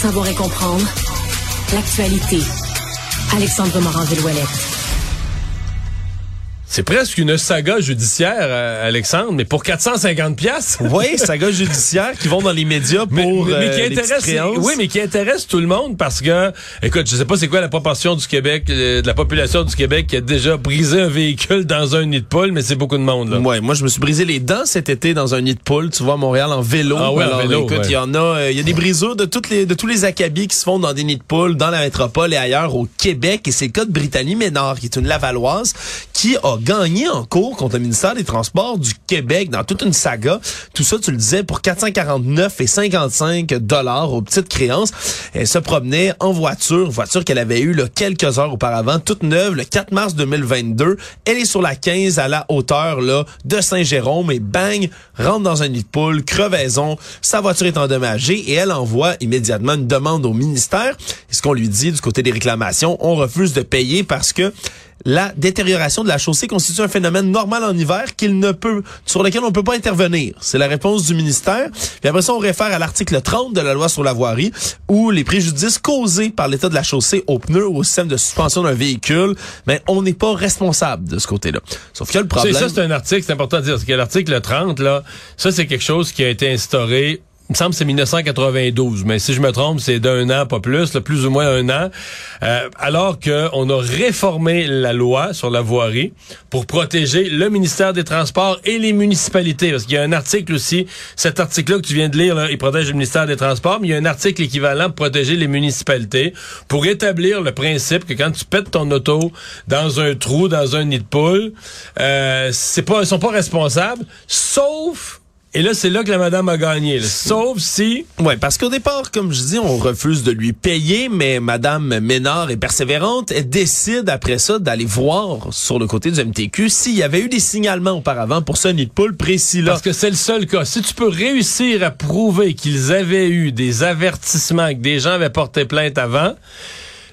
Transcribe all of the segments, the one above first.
Savoir et comprendre l'actualité. Alexandre Morand-Villouellette. C'est presque une saga judiciaire, euh, Alexandre, mais pour 450 pièces. Oui, saga judiciaire qui vont dans les médias pour mais, mais, qui euh, intéresse, oui, mais qui intéresse tout le monde parce que, écoute, je sais pas c'est quoi la proportion du Québec, euh, de la population du Québec qui a déjà brisé un véhicule dans un nid de poule, mais c'est beaucoup de monde là. Ouais, moi je me suis brisé les dents cet été dans un nid de poule, tu vois, à Montréal en vélo. Ah ouais, en vélo, écoute, il y en a, il y a des brisures de toutes les, de tous les acabis qui se font dans des nids de poule dans la métropole et ailleurs au Québec, et c'est le cas de Brittany Ménard, qui est une Lavalloise, qui a gagné en cours contre le ministère des Transports du Québec dans toute une saga. Tout ça, tu le disais, pour 449 et 55 dollars aux petites créances. Elle se promenait en voiture, voiture qu'elle avait eue là, quelques heures auparavant, toute neuve, le 4 mars 2022. Elle est sur la 15 à la hauteur là de Saint-Jérôme et bang, rentre dans un nid de poule, crevaison, sa voiture est endommagée et elle envoie immédiatement une demande au ministère. Et ce qu'on lui dit du côté des réclamations, on refuse de payer parce que la détérioration de la chaussée constitue un phénomène normal en hiver qu'il ne peut, sur lequel on ne peut pas intervenir. C'est la réponse du ministère. Puis après ça, on réfère à l'article 30 de la loi sur la voirie où les préjudices causés par l'état de la chaussée aux pneus ou au système de suspension d'un véhicule, mais on n'est pas responsable de ce côté-là. Sauf que le problème... C'est ça, c'est un article, c'est important de dire, parce que l'article 30, là, ça, c'est quelque chose qui a été instauré me semble que c'est 1992, mais si je me trompe, c'est d'un an, pas plus, là, plus ou moins un an, euh, alors qu'on a réformé la loi sur la voirie pour protéger le ministère des Transports et les municipalités. Parce qu'il y a un article aussi, cet article-là que tu viens de lire, là, il protège le ministère des Transports, mais il y a un article équivalent pour protéger les municipalités, pour établir le principe que quand tu pètes ton auto dans un trou, dans un nid de poule, euh, c'est pas, ils sont pas responsables, sauf et là, c'est là que la madame a gagné. Sauf si... Ouais, parce qu'au départ, comme je dis, on refuse de lui payer, mais madame Ménard est persévérante. Elle décide après ça d'aller voir sur le côté du MTQ s'il y avait eu des signalements auparavant pour ce nid de poule précis-là. Parce que c'est le seul cas. Si tu peux réussir à prouver qu'ils avaient eu des avertissements, que des gens avaient porté plainte avant,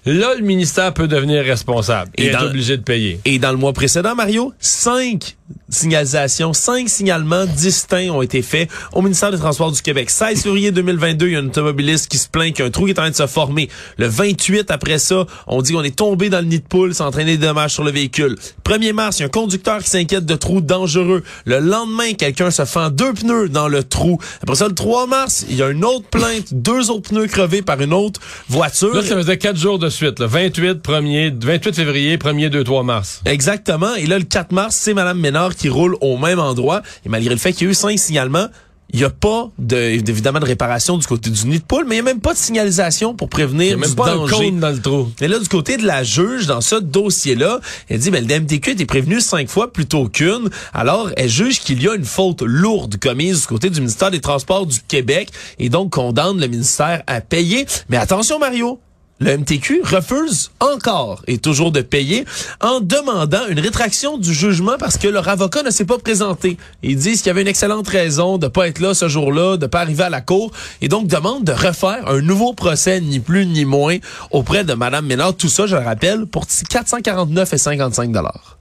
Là, le ministère peut devenir responsable et, être obligé de payer. Et dans le mois précédent, Mario, cinq signalisations, cinq signalements distincts ont été faits au ministère des Transports du Québec. 16 février 2022, il y a un automobiliste qui se plaint qu'il y a un trou qui est en train de se former. Le 28, après ça, on dit qu'on est tombé dans le nid de poule, s'entraîner des dommages sur le véhicule. 1er mars, il y a un conducteur qui s'inquiète de trous dangereux. Le lendemain, quelqu'un se fend deux pneus dans le trou. Après ça, le 3 mars, il y a une autre plainte, deux autres pneus crevés par une autre voiture. Là, ça faisait quatre jours de suite, le 28, 1er, 28 février, 1er, 2, 3 mars. Exactement. Et là, le 4 mars, c'est Mme Ménard qui roule au même endroit. Et malgré le fait qu'il y a eu cinq signalements, il n'y a pas de, évidemment de réparation du côté du nid de poule, mais il n'y a même pas de signalisation pour prévenir y a même pas Un dans le trou. Et là, du côté de la juge, dans ce dossier-là, elle dit, ben, le DMTQ a été prévenu cinq fois plutôt qu'une. Alors, elle juge qu'il y a une faute lourde commise du côté du ministère des Transports du Québec et donc condamne le ministère à payer. Mais attention, Mario, le MTQ refuse encore et toujours de payer en demandant une rétraction du jugement parce que leur avocat ne s'est pas présenté. Ils disent qu'il y avait une excellente raison de pas être là ce jour-là, de pas arriver à la cour et donc demandent de refaire un nouveau procès, ni plus ni moins, auprès de Madame Ménard. Tout ça, je le rappelle, pour 449 et 55 dollars.